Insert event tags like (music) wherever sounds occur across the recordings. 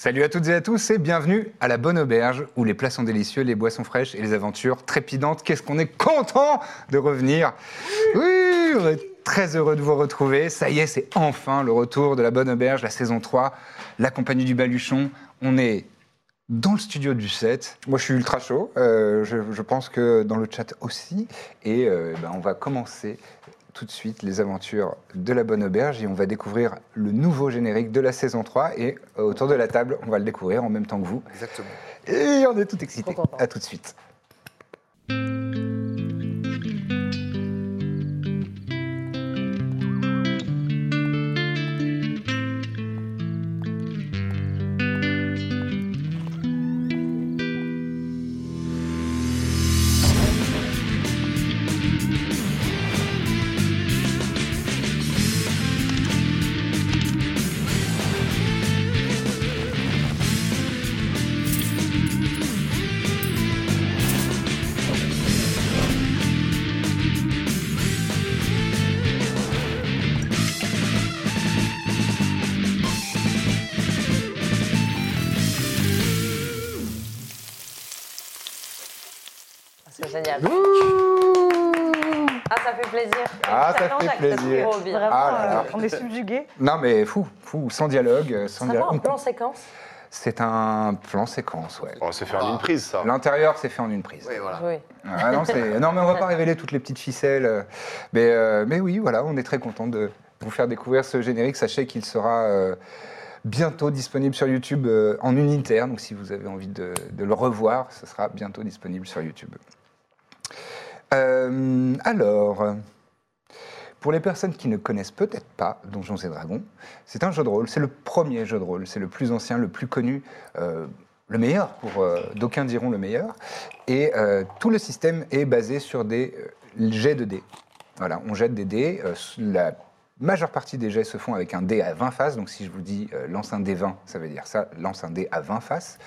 Salut à toutes et à tous et bienvenue à la Bonne Auberge où les plats sont délicieux, les boissons fraîches et les aventures trépidantes. Qu'est-ce qu'on est content de revenir Oui, on est très heureux de vous retrouver. Ça y est, c'est enfin le retour de la Bonne Auberge, la saison 3, la compagnie du Baluchon. On est dans le studio du 7. Moi, je suis ultra chaud. Euh, je, je pense que dans le chat aussi. Et euh, ben, on va commencer tout de suite les aventures de la Bonne Auberge et on va découvrir le nouveau générique de la saison 3. Et euh, autour de la table, on va le découvrir en même temps que vous. Exactement. Et on est tout excités. À tout de suite. Plaisir. Ah, ça fait plaisir. Vraiment, Ah là là. euh, on est subjugué. Non, mais fou, fou, sans dialogue. euh, Sans dialogue. en plan séquence C'est un plan séquence, ouais. Oh, c'est faire en une prise, ça. L'intérieur, c'est fait en une prise. Oui, voilà. Oui. Ah non, mais on va pas révéler toutes les petites ficelles. Mais, euh, mais oui, voilà, on est très content de vous faire découvrir ce générique. Sachez qu'il sera euh, bientôt disponible sur YouTube euh, en unitaire. Donc si vous avez envie de, de le revoir, ce sera bientôt disponible sur YouTube. Euh, alors, pour les personnes qui ne connaissent peut-être pas Donjons et Dragons, c'est un jeu de rôle. C'est le premier jeu de rôle. C'est le plus ancien, le plus connu. euh, le meilleur, pour euh, d'aucuns diront le meilleur. Et tout le système est basé sur des jets de dés. Voilà, on jette des dés. la majeure partie des jets se font avec un dé à 20 faces. Donc si je vous dis lance un dé 20, ça veut dire ça, lance un dé à 20 faces.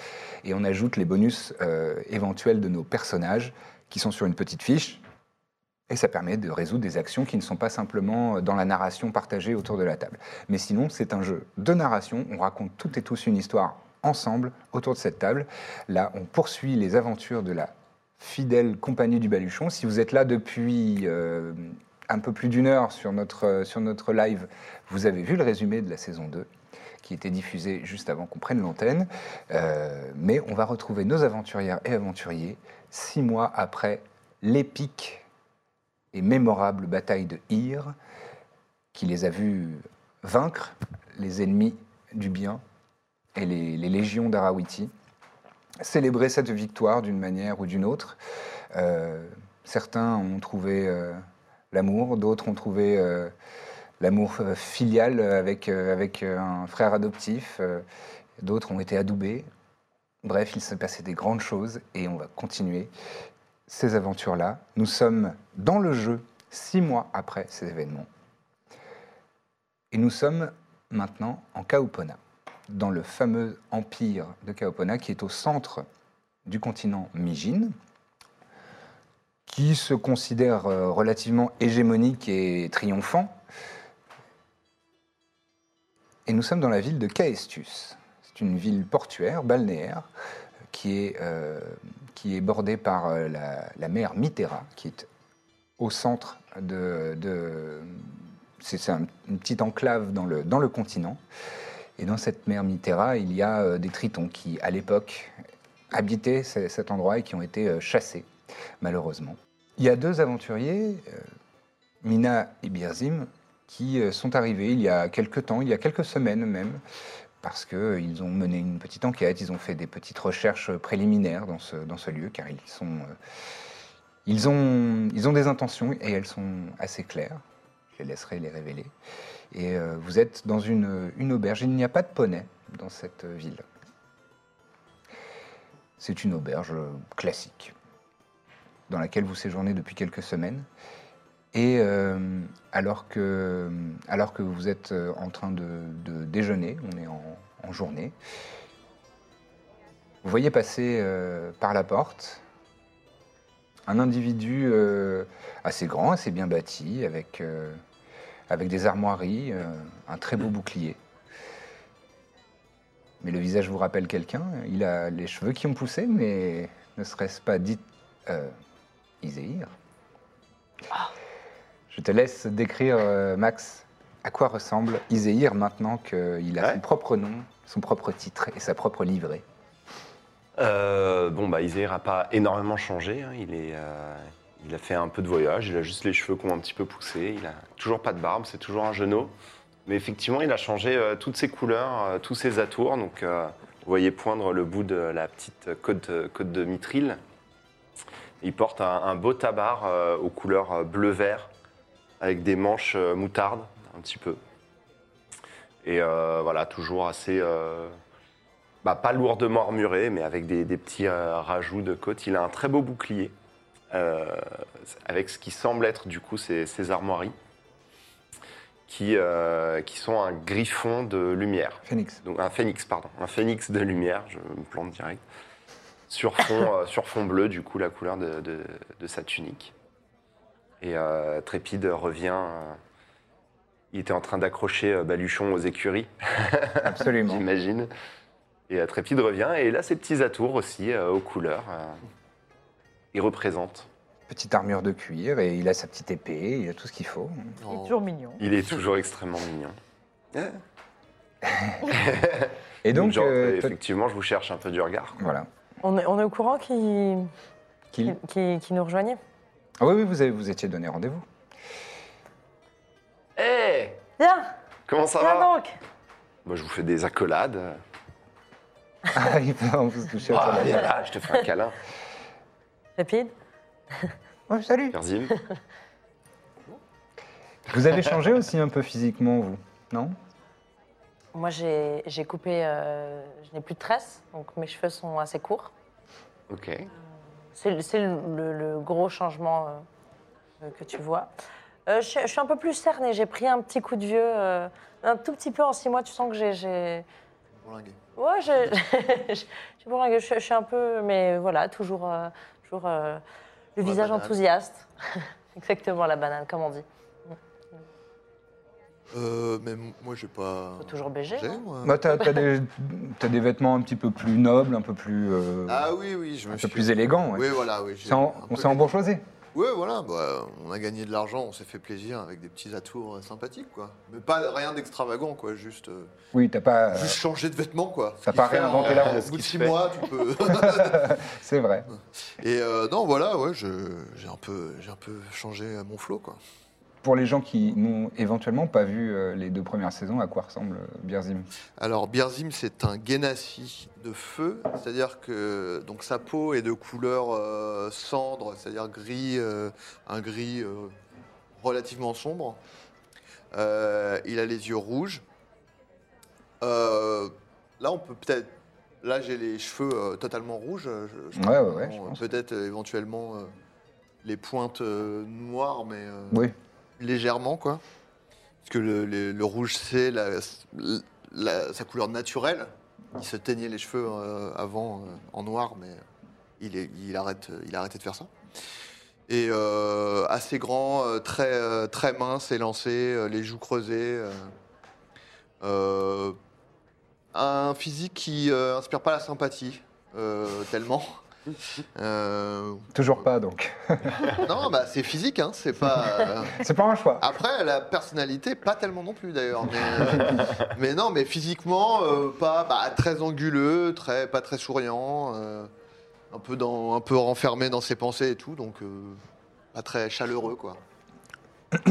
Et on ajoute les bonus éventuels de nos personnages qui sont sur une petite fiche. Et ça permet de résoudre des actions qui ne sont pas simplement euh, dans la narration partagée autour de la table. Mais sinon, c'est un jeu de narration. On raconte toutes et tous une histoire ensemble autour de cette table. Là, on poursuit les aventures de la fidèle compagnie du Baluchon. Si vous êtes là depuis euh, un peu plus d'une heure sur notre, euh, sur notre live, vous avez vu le résumé de la saison 2 qui était diffusé juste avant qu'on prenne l'antenne. Mais on va retrouver nos aventurières et aventuriers six mois après l'épique et mémorable bataille de Hyr, qui les a vus vaincre les ennemis du bien et les, légions d'Arawiti, célébrer cette victoire d'une manière ou d'une autre. Euh, certains ont trouvé euh, l'amour, d'autres ont trouvé euh, l'amour filial avec, avec un frère adoptif, d'autres ont été adoubés. Bref, il s'est passé des grandes choses et on va continuer ces aventures-là. Nous sommes dans le jeu six mois après ces événements. Et nous sommes maintenant en Kaupona, dans le fameux empire de Kaupona qui est au centre du continent Mijin, qui se considère euh, relativement hégémonique et triomphant. Et nous sommes dans la ville de Caestus. Une ville portuaire, balnéaire, qui est, euh, qui est bordée par euh, la, mer Mitterra, qui est au centre de... c'est c'est un- une petite enclave dans le, dans le continent. Et dans cette mer Mitterra, il y a euh, des tritons qui, à l'époque, habitaient ce- cet endroit et qui ont été chassés, malheureusement. Il y a deux aventuriers, Mina et Birzim, qui sont arrivés il y a quelques temps, il y a quelques semaines même, parce qu'ils ont mené une petite enquête, ils ont fait des petites recherches préliminaires dans ce, dans ce lieu, car ils, sont, euh, ils, ont, ils ont des intentions et elles sont assez claires. Je les laisserai les révéler. Et euh, vous êtes dans une, une auberge. Il n'y a pas de poney dans cette ville. C'est une auberge euh, classique dans laquelle vous séjournez depuis quelques semaines. Et euh, alors, que, alors que vous êtes euh, en train de, déjeuner, on est en, journée, vous voyez passer euh, par la porte un individu euh, assez grand, assez bien bâti, avec, euh, avec des armoiries, euh, un très beau bouclier. Mais le visage vous rappelle quelqu'un. Il a les cheveux qui ont poussé, mais ne serait-ce pas dit euh, Iséir Je te laisse décrire, euh, Max, à quoi ressemble Iséir maintenant qu'il a Ouais. son propre nom, son propre titre et sa propre livrée. Euh, bon, bah, Iséir n'a pas énormément changé. hein. Il, est, euh, il a fait un peu de voyage. Il a juste les cheveux qui ont un petit peu poussé. Il a toujours pas de barbe. C'est toujours un genou. Mais effectivement, il a changé euh, toutes ses couleurs, tous ses atours. Donc, vous voyez poindre le bout de la petite côte, côte de mitril. Il porte un, un beau tabard aux couleurs bleu-vert, avec des manches euh, moutarde, un petit peu. Et euh, voilà, toujours assez. euh, bah, pas lourdement armuré, mais avec des, des petits rajouts de côte. Il a un très beau bouclier, avec ce qui semble être du coup ses, ses armoiries, qui, euh, qui sont un griffon de lumière. Phoenix. Donc un phénix, pardon, un phénix de lumière, je me plante direct, sur fond, euh, sur fond bleu, du coup, la couleur de, de- de sa tunique. Et euh, Trépide revient. euh, il était en train d'accrocher euh, Baluchon aux écuries, (laughs) Absolument. j'imagine. Et euh, Trépide revient, et il a ses petits atours aussi, euh, aux couleurs. euh, il représente. Petite armure de cuir et il a sa petite épée, il a tout ce qu'il faut. Il est toujours mignon. Il est toujours extrêmement mignon. (laughs) Et donc, Genre, euh, effectivement, je vous cherche un peu du regard. quoi. voilà. On est, on est au courant qu'il Qu'il- qui, qui nous rejoignait? Ah oui, oui, vous, avez, vous étiez donné rendez-vous. Hé Viens, Comment ça viens va donc Moi, je vous fais des accolades. (laughs) Ah, il peut en vous toucher Ah, autour de la viens table. là, je te fais un câlin. (laughs) Rapide Oh, salut Perzim (laughs) Vous avez changé aussi un peu physiquement, vous Non? Moi, j'ai j'ai coupé. euh, je n'ai plus de tresses, donc mes cheveux sont assez courts. Ok. C'est le- gros changement euh, que tu vois. Euh, je, je suis un peu plus cernée. J'ai pris un petit coup de vieux, euh, un tout petit peu en six mois. Tu sens que j'ai. j'ai- Bourlingué. Ouais, j'ai (laughs) j'ai bourlingué. Je, je suis un peu. Mais voilà, toujours, euh, toujours euh, le visage banane. enthousiaste. (laughs) Exactement, la banane, comme on dit. Euh, mais moi, j'ai pas. Faut toujours. J'ai, moi. bah, T'as t'as des, t'as des vêtements un petit peu plus nobles, un peu plus, euh, Ah oui, oui, je me un suis. peu plus élégants. ouais. Oui, voilà, oui. j'ai C'est en- un on peu s'est embourgeoisé. Ouais, voilà, bah, on a gagné de l'argent, on s'est fait plaisir avec des petits atours euh, sympathiques, quoi. Mais pas rien d'extravagant, quoi. Juste, euh, Oui, t'as pas. juste changer de vêtements, quoi. Ce t'as qui pas fait en- réinventé la roue, Au ce bout de qui se six fait. mois, tu peux. (laughs) (laughs) c'est vrai. Et euh, non, voilà, ouais, je- j'ai un peu, j'ai un peu changé mon flow, quoi. Pour les gens qui n'ont éventuellement pas vu euh, les deux premières saisons, à quoi ressemble euh, Birzim? Alors Birzim, c'est un Genasi de feu, c'est-à-dire que donc sa peau est de couleur euh, cendre, c'est-à-dire gris, euh, un gris euh, relativement sombre. Il a les yeux rouges. Là, on peut peut-être. Là, j'ai les cheveux totalement rouges. je- je Ouais, ouais, ouais. Peut-être éventuellement les pointes noires, mais Oui. Légèrement, quoi. Parce que le, rouge, c'est sa couleur naturelle. Il se teignait les cheveux euh, avant euh, en noir, mais il, est, de faire ça. Et euh, assez grand, très, très mince, élancé, les joues creusées. un physique qui inspire pas la sympathie, tellement. Euh, Toujours pas, donc. (laughs) non, bah, c'est physique, hein, c'est pas. euh, c'est pas un choix. après, la personnalité, pas tellement non plus d'ailleurs. Mais, euh, mais non, mais physiquement, pas bah, très anguleux, très, pas très souriant, un, peu dans, un peu renfermé dans ses pensées et tout, donc pas très chaleureux quoi. (clears throat)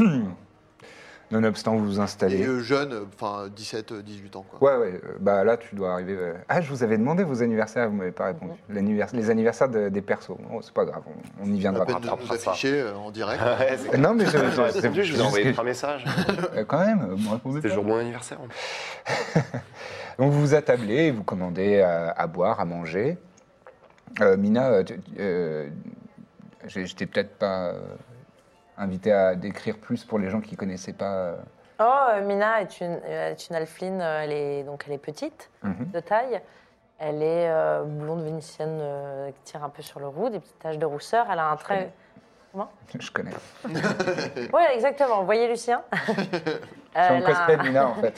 Nonobstant, vous vous Et installez. euh, jeune, euh, enfin 17, euh, 18 ans quoi. Ouais, ouais. euh, Bah là, tu dois arriver. euh, Ah, je vous avais demandé vos anniversaires, vous m'avez pas répondu. L'annivers- Les anniversaires de- des persos. Oh, c'est pas grave, on, on y viendra. peine de rattrapera nous ça. afficher euh, en direct. (laughs) Ouais, Non, mais je, je- répondu, je vous ai envoyé que- (laughs) euh, quand même, euh, me répondez C'était pas. jour de mon anniversaire. en plus. (laughs) Donc vous vous attablez, et vous commandez à, à boire, à manger. Euh, Mina, euh, euh, t'ai peut-être pas euh, invité à décrire plus pour les gens qui connaissaient pas. euh, Oh, euh, Mina est une, euh, est une alpheline, elle est, donc elle est petite mhm. de taille. Elle est euh, blonde vénitienne euh, qui tire un peu sur le roux, des petites taches de rousseur. Elle a un trait. (laughs) Je connais. (laughs) Oui, exactement. Vous voyez Lucien? (laughs) C'est un cosplay de Mina en fait.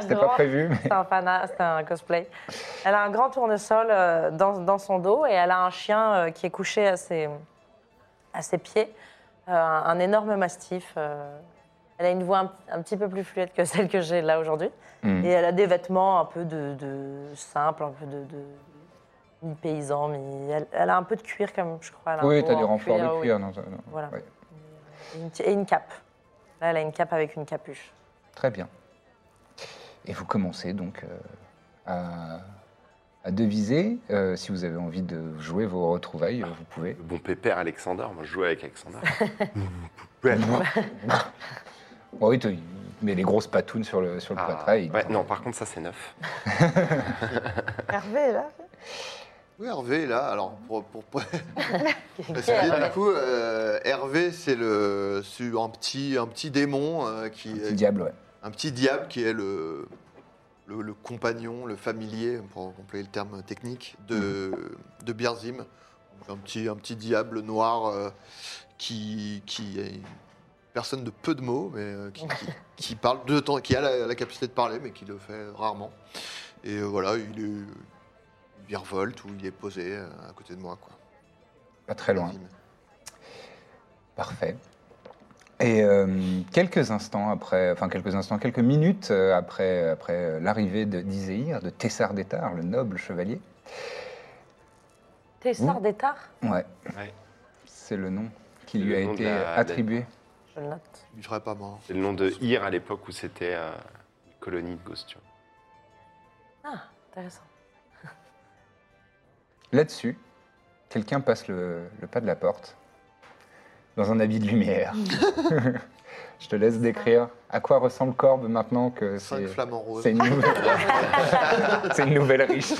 C'était pas prévu, mais. C'est un, fana- c'est un cosplay. Elle a un grand tournesol euh, dans, dans son dos et elle a un chien qui est couché à ses, à ses pieds, un, un énorme mastif. euh. Elle a une voix un, un petit peu plus fluette que (laughs) celle que j'ai là aujourd'hui. Mhm. Et elle a des vêtements un peu de, de simples, un peu de, de mi-paysan. Mi elle, elle a un peu de cuir, comme je crois. elle a un Oui, haut t'as des en renforts cuir, de oui. cuir. non, ça- non. Voilà. Ouais. Et une, et une cape. Là, elle a une cape avec une capuche. Très bien. Et vous commencez donc euh, à, à deviser. Euh, si vous avez envie de jouer vos retrouvailles, vous pouvez. Bon pépère Alexander, moi je jouais avec Alexander. (laughs) Bon, oui, tu mets les grosses patounes sur le, sur le Ah, ouais, non, par contre, ça c'est neuf. (laughs) (laughs) Hervé, là Oui, Hervé, là, alors, pour, pour, Parce que, est- du coup, euh, Hervé, c'est le, c'est un petit, un petit démon euh, qui, Petit diable, ouais. un petit diable qui est le, le, le compagnon, le familier, pour employer le terme technique, de, de Birzim. Un petit, un petit diable noir euh, qui, qui est une personne de peu de mots, mais euh, qui, qui- (laughs) qui parle de temps, qui a la, la capacité de parler, mais qui le fait rarement. Et euh, voilà, il est, il virevolte ou il est posé à côté de moi, quoi. Pas très loin. Birzim. Parfait. Et euh, quelques instants après, enfin quelques instants, quelques minutes euh, après, après euh, l'arrivée de d'Iséir, de Tessar d'Étar, le noble chevalier. Tessar d'Étar Ouais. Ouais. C'est le nom qui lui a de été la- attribué. Je le note. Il ne serait pas mort. C'est le nom de Ir à l'époque où c'était euh, une colonie de Gostion. Ah, intéressant. Là-dessus, quelqu'un passe le, le pas de la porte dans un habit de lumière. (laughs) Je te laisse décrire à quoi ressemble Corbe maintenant que c'est une, nouvelle... (laughs) une nouvelle riche.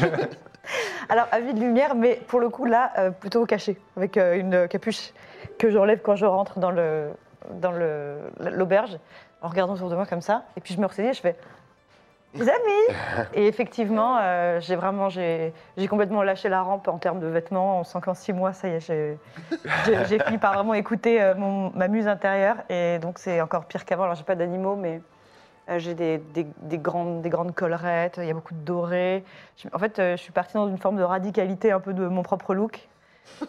(laughs) Alors, avis de lumière, mais pour le coup, là, euh, plutôt caché, avec euh, une capuche que j'enlève quand je rentre dans le dans le- l'auberge, en regardant autour de moi comme ça. Et puis je me ressaisis et je fais Les amis Et effectivement, euh, j'ai vraiment j'ai complètement lâché la rampe en termes de vêtements. On sent qu'en six mois, ça y est, j'ai fini par vraiment écouter euh, ma muse intérieure. Et donc, c'est encore pire qu'avant. Alors, j'ai pas d'animaux, mais euh, j'ai des, des- des grandes, des collerettes, il y a beaucoup de dorés. Je- En fait, je suis partie dans une forme de radicalité un peu de mon propre look.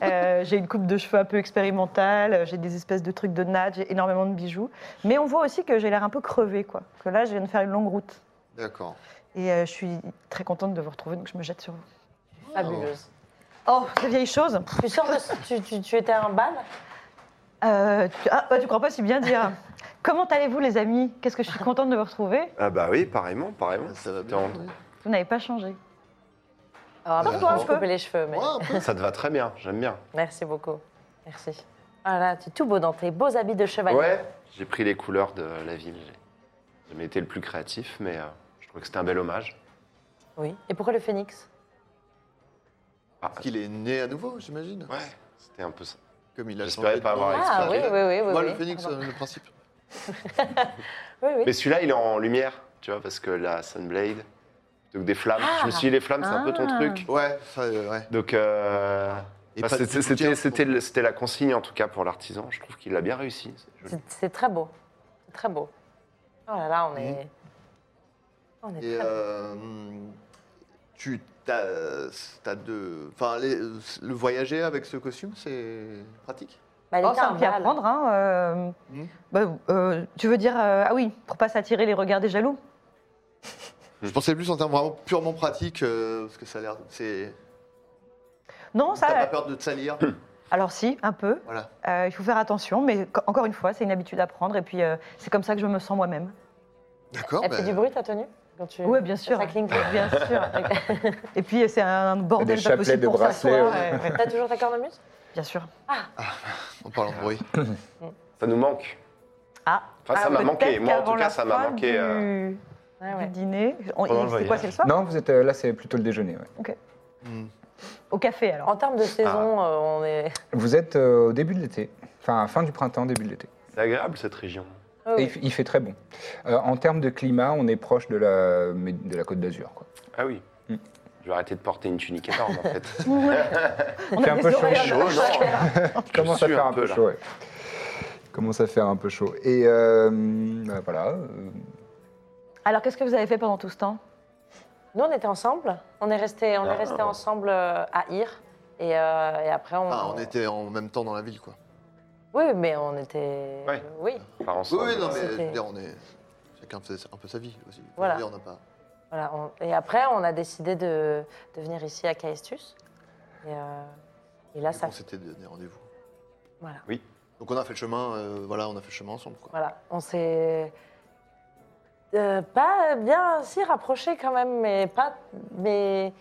J'ai une coupe de cheveux un peu expérimentale, j'ai des espèces de trucs de nage, j'ai énormément de bijoux. Mais on voit aussi que j'ai l'air un peu crevée, quoi. Que là, je viens de faire une longue route. D'accord. Et euh, je suis très contente de vous retrouver, donc je me jette sur vous. Fabuleuse. Oh, ces vieilles choses Tu sors de... tu, tu, tu étais à un bal Euh, tu... Ah, bah, tu crois pas si bien dire. Comment allez-vous, les amis? Qu'est-ce que je suis contente de vous retrouver? Ah bah oui, pareillement, pareillement. Ça va T'es bien. en-. Vous n'avez pas changé. Ah, bah, je un vais peu. couper les cheveux, mais... Ouais, un peu. Ça te va très bien, j'aime bien. Merci beaucoup. Merci. Ah là, tu es tout beau dans tes beaux habits de chevalier. Ouais, j'ai pris les couleurs de la ville. J'ai jamais été le plus créatif, mais euh, trouvais que c'était un bel hommage. Oui. Et pourquoi le phénix? Ah, Parce qu'il est né à nouveau, j'imagine. ouais, c'était un peu ça. Comme il a J'espérais changé de pas avoir nom. Ah oui, oui, oui. oui, Moi, oui. le phénix, Pardon. euh, le principe. (laughs) (laughs) Oui, oui. Mais celui-là, il est en lumière, tu vois, parce que la Sunblade, donc des flammes. Je me suis dit, les flammes, c'est un peu ton Ah. truc. Ouais, ça, euh, ouais. Donc, euh, Et bah, pas de c'était- soutien, c'était je c'était le- c'était la consigne, en tout cas, pour l'artisan. Je trouve qu'il a bien réussi. c'est joli. C'est- C'est très beau. C'est très beau. Oh là là, on est... On est Et euh, tu as. Enfin, le voyager avec ce costume, c'est pratique? Bah, Oh, c'est à un pied à prendre. Hein, euh, Hmm. bah, euh, tu veux dire, euh, ah oui, pour pas s'attirer les regards des jaloux? Je pensais plus en termes vraiment purement pratiques, euh, parce que ça a l'air. C'est. Non, T'as pas ça, peur de te salir? (coughs) Alors si, un peu. Voilà. Euh, il faut faire attention, mais co- encore une fois, c'est une habitude à prendre. Et puis, euh, c'est comme ça que je me sens moi-même. D'accord. Elle bah, fait du bruit ta tenue? Quand tu... Oui, bien sûr. Ça clinque. Bien sûr. (laughs) Et puis, c'est un bordel Des pas possible de pour bracelets, s'asseoir. ouais. ouais, ouais. T'as toujours ta cornemuse? Bien sûr. En parlant de bruit. (coughs) Ça nous manque. Ah, Enfin, ça Ah, m'a peut-être manqué. Moi, en qu'avant tout cas, ça m'a fin manqué. Du, euh, Ouais, ouais. du dîner. On- Pendant le C'est quoi, voyage. c'est le soir? Non, vous êtes euh, là, c'est plutôt le déjeuner. ouais. Hmm. Au café, alors. En termes de saison, Ah. euh, on est... Vous êtes euh, au début de l'été, enfin fin du printemps, début de l'été. C'est agréable cette région. Oh, Et oui. il, fait très bon. Euh, en termes de climat, on est proche de la, de la côte d'Azur. quoi. Ah oui. Hmm. Je vais arrêter de porter une tunique énorme en fait. (laughs) (laughs) On fait (laughs) un peu chaud. Chaud, non Il commence à faire un peu, chaud. ouais. Il commence à faire un peu chaud. Et euh, bah, voilà. euh, Alors, qu'est-ce que vous avez fait pendant tout ce temps? Nous, on était ensemble. On est resté, on est Ah. resté ensemble à Ir. Et, euh, et après, on... Enfin, on était en même temps dans la ville, quoi. Oui, mais on était... Ouais. Oui, Par Oui, ensemble. oui, non, mais je veux dire, on est. Chacun faisait un peu sa vie aussi. Voilà. dire, on n'a pas. voilà. on- Et après, on a décidé de, de venir ici à Caestus. Et, euh, et là, ça... On s'était donné rendez-vous. Voilà. Donc on a fait le chemin, euh, voilà, on a fait le chemin ensemble, quoi. Voilà, on s'est euh, pas bien si rapproché quand même, mais pas. Mais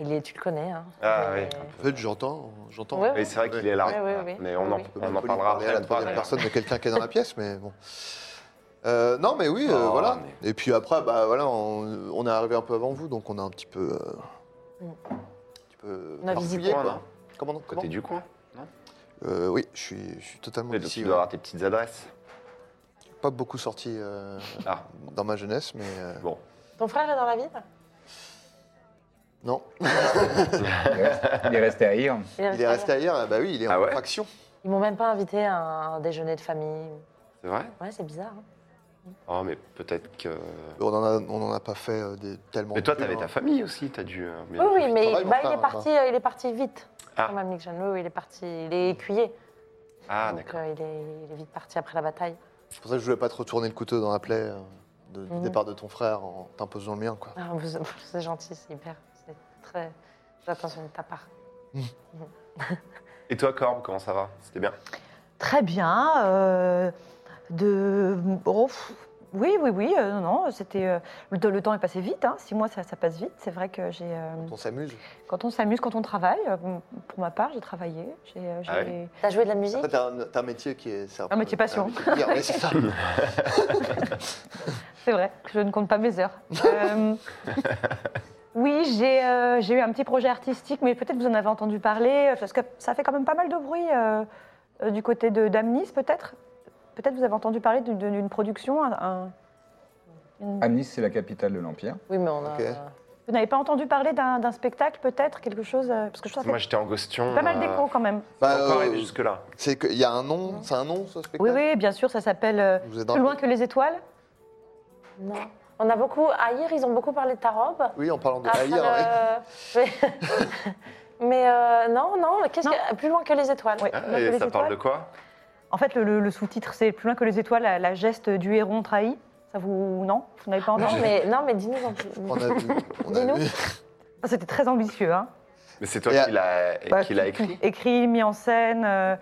il est, tu le connais. Hein. Ah Mais- oui. En fait, j'entends, j'entends. Ouais, Mais c'est vrai qu'il est là. Ouais, ouais, ouais. Mais on en, Oui, oui. on en parlera parler après. à la troisième personne de quelqu'un qui est dans la pièce, mais bon. Euh, non, mais oui, euh, Oh, voilà. mais- Et puis après, bah voilà, on, on est arrivé un peu avant vous, donc on a un petit peu, euh, Mm. un petit peu On a visité. quoi. Comment, comment Côté du coin. Euh, Oui, je suis, je suis totalement Mais donc ici. tu ouais. dois avoir tes petites adresses. Pas beaucoup sorti euh, Ah. dans ma jeunesse, mais euh, Bon. Ton frère est dans la ville? Non. il, reste- il est resté. Il est resté ailleurs. Bah oui, il est Ah en ouais faction. Ils m'ont même pas invité à un déjeuner de famille. C'est vrai Ouais, c'est bizarre. hein. Oh, mais peut-être que. On en a, on en a pas fait euh, des, tellement. Mais toi, plus, t'avais hein. ta famille aussi, t'as dû. euh, Oui, oui, profiter. mais bah, il, est parti, euh, il est parti vite. Ah. Quand même, Nick il est parti, il est écuyer. Ah, d'accord. euh, il, est, il est vite parti après la bataille. C'est pour ça que je voulais pas te retourner le couteau dans la plaie euh, de, du Mhm. départ de ton frère en t'imposant le mien, quoi. Ah, c'est (laughs) gentil, c'est hyper. Très. J'attention de ta part. (laughs) Et toi, Corbe, comment ça va? C'était bien? Très bien. euh, de... oh, oui, oui, oui. euh, non, c'était. euh, le, le temps est passé vite. Hein, six mois, ça, ça passe vite. C'est vrai que j'ai. euh, On s'amuse. quand on s'amuse, quand on travaille, pour ma part, j'ai travaillé. J'ai, euh, Ah T'as joué de la musique? Après, t'as un, t'as un métier qui est. c'est Un métier passion. un métier de dire, ouais, c'est ça. (laughs) C'est vrai que je ne compte pas mes heures. (laughs) Oui, j'ai euh, j'ai eu un petit projet artistique, mais peut-être vous en avez entendu parler, euh, parce que ça fait quand même pas mal de bruit euh, euh, du côté de d'Amnis, peut-être? Peut-être vous avez entendu parler d'une- production. un- un- une- Amnis, c'est la capitale de l'Empire. Oui, mais on a. Vous n'avez pas entendu parler d'un d'un spectacle, peut-être quelque chose Parce que je Moi, j'étais en Gostion. pas mal d'écho quand même. Bah, Encore euh, arrivé jusque-là. c'est qu'il y a un nom, c'est un nom ce spectacle? Oui, oui, bien sûr, ça s'appelle Plus loin que les étoiles. Non. On a beaucoup. À hier, ils ont beaucoup parlé de ta robe. Oui, en parlant de Aïr, ouais. euh, mais mais, euh, non, non, qu'est-ce Non. que. Plus loin que les étoiles. Oui, Ah, et les ça parle de quoi? En fait, le, le- le sous-titre, c'est Plus loin que les étoiles, la, la geste du héron trahi. Ça vous. Non? Vous n'avez pas Non, entendu mais, non, mais dis-nous en plus. On a vu. On a Dis-nous. vu. Ah, C'était très ambitieux. Hein. Mais c'est toi Et qui l'as Bah, qui l'a tout- écrit (laughs) Écrit, mis en scène. euh,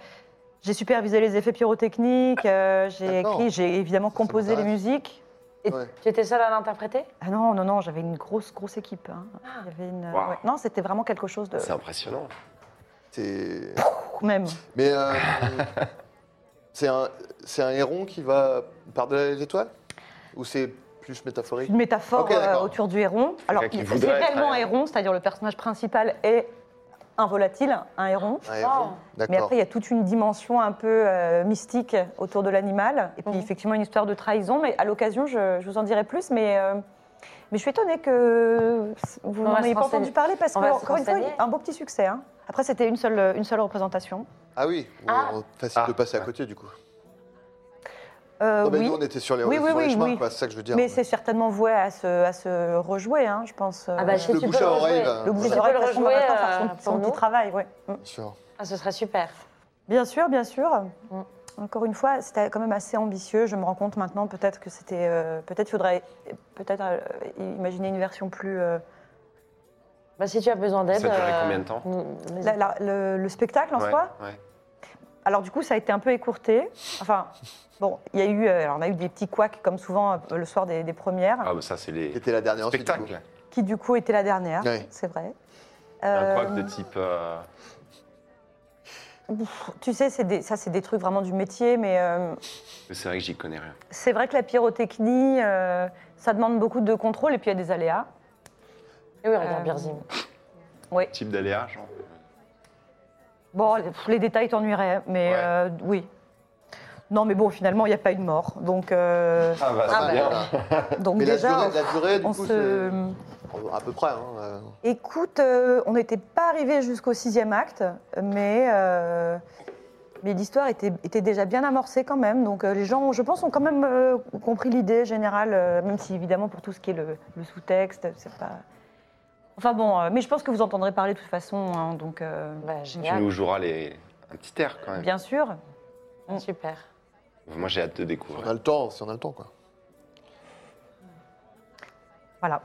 j'ai supervisé les effets pyrotechniques. euh, j'ai écrit, j'ai évidemment composé les musiques. Ouais. tu étais seule à l'interpréter? Ah non, non, non, j'avais une grosse, grosse équipe. hein. Ah. Il y avait une, Waouh. ouais. Non, c'était vraiment quelque chose de. C'est impressionnant. C'est- Même. Mais euh, (laughs) c'est un, c'est un héron qui va par-delà les étoiles? Ou c'est plus métaphorique? Une métaphore Ok, d'accord. euh, autour du héron. Alors, Quelqu'un qui c'est voudrait être réellement un un héron, c'est-à-dire le personnage principal est un volatile, un héron. Un héron. Mais après, il y a toute une dimension un peu euh, mystique autour de l'animal. Et puis, Mhm. effectivement, une histoire de trahison. Mais à l'occasion, je, je vous en dirai plus. Mais, euh, mais je suis étonnée que vous n'en ayez pas entendu parler parce On que, va se encore une fois, un beau petit succès. hein. Après, c'était une seule, une seule représentation. Ah oui, Ah. on- facile Ah. de passer à côté du coup. Euh, Non, mais oui, nous on était sur les, Oui, oui, sur les oui, chemins, c'est ça que je veux dire. mais c'est certainement voué à se, à se rejouer, hein, je pense. Ah bah, si Le tu bouche peux à le oreille, là. le bouche à oreille, le toute façon, va maintenant faire son, euh, son petit nous. travail. ouais. Mm. Bien sûr. Ah, ce serait super. Bien sûr, bien sûr. Mm. Encore une fois, c'était quand même assez ambitieux. Je me rends compte maintenant, peut-être que c'était, euh, peut-être faudrait, peut-être euh, imaginer une version plus, euh, Bah, si tu as besoin d'aide. Ça euh, combien de temps La- la- le, le spectacle en Ouais, soi, ouais. Alors du coup, ça a été un peu écourté. Enfin, bon, il y a eu, euh, alors, on a eu des petits couacs comme souvent euh, le soir des, des premières, Ah, bah ça, c'est les C'était la dernière aussi, du coup. spectacles. qui du coup était la dernière, Ouais. c'est vrai. Un Euh, couac de type. euh, ouf, tu sais, c'est des- ça, c'est des trucs vraiment du métier, mais euh, mais c'est vrai que j'y connais rien. c'est vrai que la pyrotechnie, euh, ça demande beaucoup de contrôle et puis il y a des aléas. Eh oui, regarde Euh, Birzim. Oui. Type d'aléa, genre. Bon, les, détails t'ennuieraient, mais Ouais. euh, oui. Non, mais bon, finalement, il n'y a pas eu de mort. Donc, euh, Ah, bah, Ah, c'est bah, bien. (laughs) Donc Mais la déjà, durée, la durée, du on coup, se... c'est à peu près. Hein, euh. Écoute, euh, on n'était pas arrivé jusqu'au sixième acte, mais, euh, mais l'histoire était, était déjà bien amorcée quand même. Donc euh, les gens, je pense, ont quand même euh, compris l'idée générale, euh, même si évidemment pour tout ce qui est le, le sous-texte, c'est pas. Enfin bon, euh, mais je pense que vous entendrez parler de toute façon, hein, donc euh, Bah, Tu génial. nous joueras les... un petit air quand même. bien sûr. Ah, Super. Moi, j'ai hâte de On a découvrir. le temps, si on a le temps, quoi. Voilà.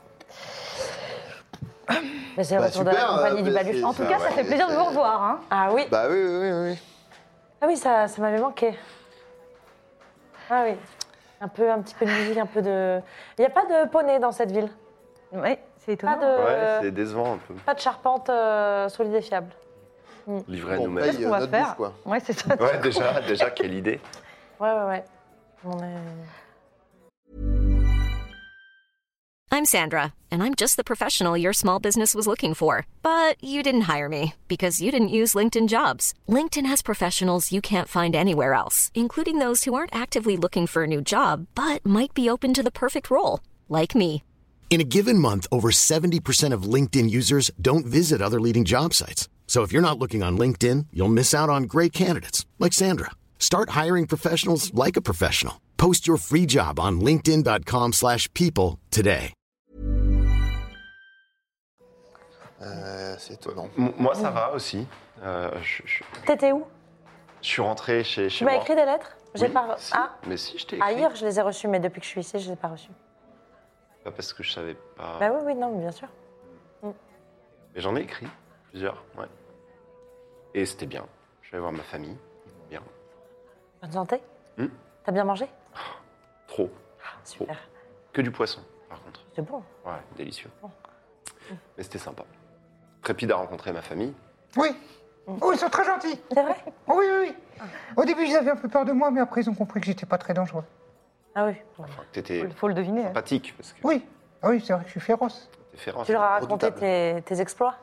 Mais c'est le Bah, retour de la super, compagnie euh, du Baluch. c'est- En tout ça, cas, ça ouais, fait plaisir de vous revoir. hein. Ah oui, Bah oui, oui, oui. oui. ah oui ça, ça m'avait manqué. Ah oui. Un, peu, un petit peu de musique, un peu de. Il n'y a pas de poney dans cette ville? Oui, c'est étonnant. Pas de, Ouais, c'est décevant un peu. pas de charpente euh, solide et fiable. Mm. Livré à Bon, on nous-mêmes. Qu'est-ce qu'on va notre faire bouffe, quoi. Ouais, c'est ça. Ouais, déjà, déjà, quelle idée. Ouais, ouais, ouais. On est... I'm Sandra, and I'm just the professional your small business was looking for. But you didn't hire me because you didn't use LinkedIn jobs. LinkedIn has professionals you can't find anywhere else, including those who aren't actively looking for a new job but might be open to the perfect role, like me. In a given month, over 70% of LinkedIn users don't visit other leading job sites. So if you're not looking on LinkedIn, you'll miss out on great candidates like Sandra. Start hiring professionals like a professional. Post your free job on linkedin.com/people slash people today. Euh, c'est étonnant. M- Moi, ça va aussi. Euh, je, je- T'étais où? Je suis rentré chez, chez Tu m'as moi. écrit des lettres? J'ai Oui, pas. si. Ah, Mais si, je t'ai ah, écrit. hier, je les ai reçues, mais depuis que je suis ici, je les ai pas reçues. Pas parce que je savais pas. Bah oui, oui, non, mais bien sûr. Mais j'en ai écrit plusieurs, ouais. Et c'était bien. Je vais voir ma famille. Bien. Bonne santé Hmm. T'as bien mangé? Trop. Ah, Super. Que du poisson, par contre. C'est bon. Ouais, délicieux. Mais c'était sympa. Trépide à rencontrer ma famille. Oui. Oh, ils sont très gentils. C'est vrai? Oh, oui, oui, oui. Au début, ils avaient un peu peur de moi, mais après, ils ont compris que j'étais pas très dangereux. Ah oui. Enfin, t'étais Il faut le deviner. hein. sympathique, parce que Oui. Ah oui, c'est vrai que je suis féroce. Tu leur as raconté Redoutable. tes, tes exploits?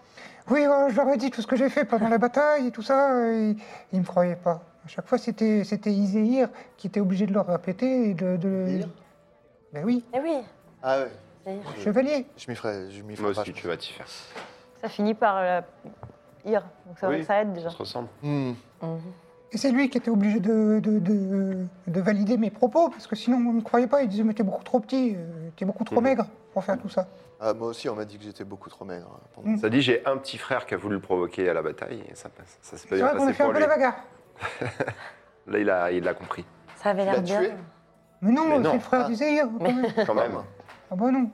Oui, ouais, je leur ai dit tout ce que j'ai fait pendant la bataille et tout ça. Et ils me croyaient pas. À chaque fois, c'était c'était Iséir qui était obligé de leur répéter et de. de... Iséir Ben oui, Eh oui. Ah ouais. c'est- chevalier. Je m'y ferai, je m'y ferai Moi pas, aussi, je tu vas t'y faire. Ça finit par euh, ir. Donc Oui. ça aide déjà. On se ressemble. Hmm. Mhm. Et c'est lui qui était obligé de, de, de, de valider mes propos, parce que sinon, on ne me croyait pas. Il disait, mais t'es beaucoup trop petit, euh, t'es beaucoup trop Mhm. maigre pour faire tout ça. Ah, moi aussi, on m'a dit que j'étais beaucoup trop maigre. hein, pendant- Mm. Ça dit, j'ai un petit frère qui a voulu le provoquer à la bataille et ça passe. Ça s'est pas C'est bien vrai qu'on a passé fait un peu la bagarre. (laughs) Là, il a, il l'a compris. Ça avait l'air bien. tué Mais non, Mais c'est non. le frère Ah. d'Iséir. quand même. Quand même. Ah bah non.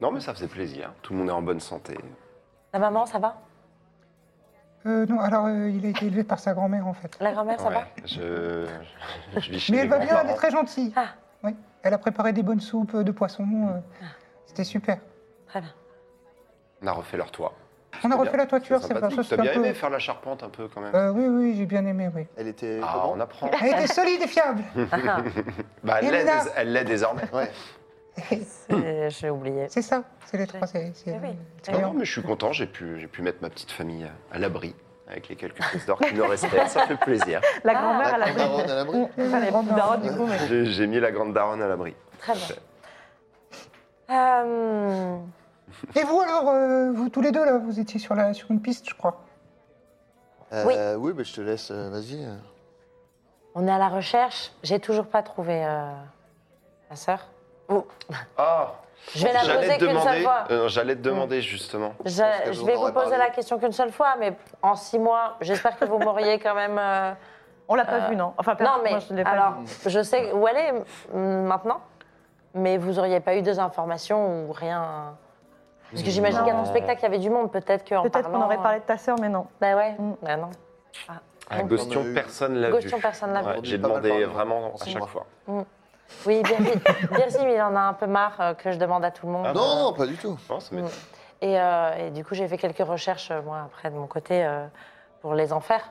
Non, mais ça faisait plaisir. Tout le monde est en bonne santé. La maman, ça va? Euh, non, alors euh, il a été élevé par sa grand-mère en fait. La grand-mère, ça Ouais, va je, je vis chez Mais elle va bien, elle est très gentille. Ah. Oui. Elle a préparé des bonnes soupes euh, de poisson. euh, C'était super. Très bien. On a refait leur toit. On a refait bien. la toiture, c'est pas ça. T'as c'était bien peu- aimé faire la charpente un peu quand même Euh, oui, oui, j'ai bien aimé, oui. Elle était Ah, on apprend. Elle était solide et fiable. Ah, (laughs) Bah, elle l'est elle désormais. Ouais. C'est- J'ai oublié. C'est ça, c'est les trois. C'est c'est- oui. c'est Non, mais je suis content, j'ai pu, j'ai pu mettre ma petite famille à, l'abri avec les quelques pièces d'or qui nous restaient. Ça fait plaisir. La Ah. grand-mère, elle La a daronne à l'abri Enfin, les petites daronnes, du coup, mais... J'ai, j'ai mis la grande daronne à l'abri. Très bien. Euh, Et vous alors, euh, vous tous les deux là, vous étiez sur, la, sur une piste, je crois. Euh, oui, bah, je te laisse, euh, vas-y. on est à la recherche. J'ai toujours pas trouvé euh, ma sœur. Oh, Ah Je vais la J'allais poser qu'une seule demander, fois. euh, j'allais te demander justement. Je, vais vous poser parlé. la question qu'une seule fois, mais en six mois, j'espère que vous m'auriez quand même. euh, On l'a pas Euh, vu, non Enfin, Non, mais moi, je l'ai pas alors, vu. je sais où elle est mm, maintenant, mais vous auriez pas eu des informations ou rien. Parce que j'imagine qu'à ton spectacle, il y avait du monde. Peut-être qu'en Peut-être qu'on aurait parlé de ta sœur, mais non. Bah ouais, Mm. bah non. Ah, Gostion, on a eu- personne l'a vu. Gostion, personne l'a vu. J'ai demandé vraiment à chaque fois. Oui, Birzim, il en a un peu marre euh, que je demande à tout le monde. Ah Non, non, pas du tout. Non, ça m'étonne. Et, euh, et du coup, j'ai fait quelques recherches, euh, moi, après, de mon côté, euh, pour les en faire.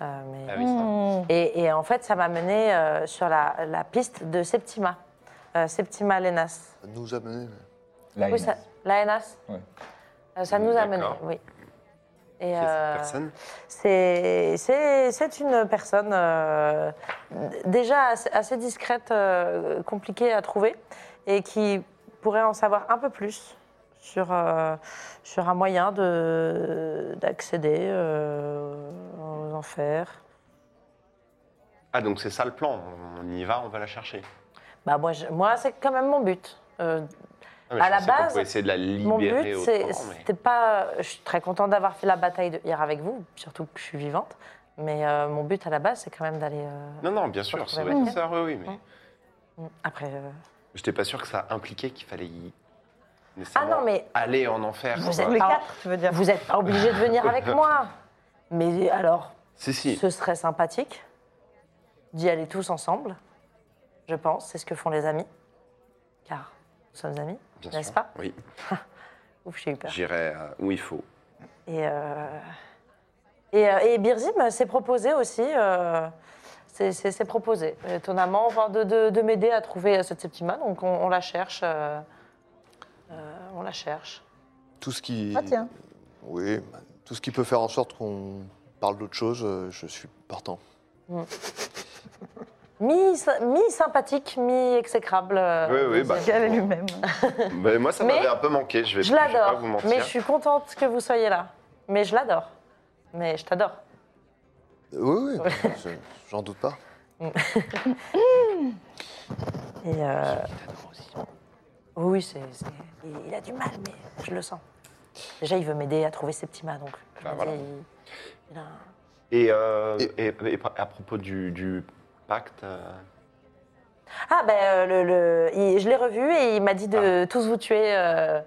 Euh, mais- Ah oui, ça. Hmm. et, et en fait, ça m'a mené euh, sur la, la piste de Septima. Euh, Septima Lenas. Ça nous a mené. Là, Oui, ça, la Lenas Ouais. Euh, Ça nous a mené, oui. Et, euh, C'est une personne euh, déjà assez, assez discrète, euh, compliquée à trouver, et qui pourrait en savoir un peu plus sur, euh, sur un moyen de- d'accéder euh, aux enfers. Ah, donc c'est ça le plan. On y va, on va la chercher. Bah, moi, je- moi c'est quand même mon but. Euh, Ah, À la base, essayer de la Mon but, mais- c'était pas. Je suis très contente d'avoir fait la bataille de hier avec vous, surtout que je suis vivante. Mais euh, mon but à la base, c'est quand même d'aller. euh, Non, non, bien sûr, sauver ma ta sœur, oui, oui, mais Mm. Après. euh, j'étais pas sûr que ça impliquait qu'il fallait y Ah non, mais aller en enfer. Vous quoi. êtes- Les quatre, tu veux dire vous n'êtes pas (laughs) obligé de venir avec moi. Mais alors, Si, si. ce serait sympathique d'y aller tous ensemble, je pense. C'est ce que font les amis. Car nous sommes amis, n'est-ce pas Oui, (laughs) Ouf, j'ai eu peur. j'irai euh, où il faut. Et, euh, et, euh, et Birzim s'est proposé aussi, euh, s'est proposé, étonnamment, enfin, de, de- de m'aider à trouver cette Septima. Donc on, on la cherche. euh, euh, on la cherche. Tout ce qui. Ah, tiens. Oui, tout ce qui peut faire en sorte qu'on parle d'autre chose, euh, je suis partant. (laughs) Mi-sympathique, mi-exécrable. euh, Oui, oui, bah. Gall lui-même. (laughs) Mais moi, ça m'avait un peu manqué. Je vais, Je je vais pas l'adore, vous mentir. mais je suis contente que vous soyez là. Mais je l'adore. Mais je t'adore. Euh, Oui, oui, je- j'en doute pas. (laughs) Et euh, oui, c'est, c'est- il il a du mal, mais je le sens. Déjà, il veut m'aider à trouver Septima, donc je Bah, me voilà. dis, il a un- Et, euh, Et- et- et à propos du, du pacte, euh, Ah, ben, euh, le, le- il- je l'ai revu et il m'a dit de tous vous tuer, euh,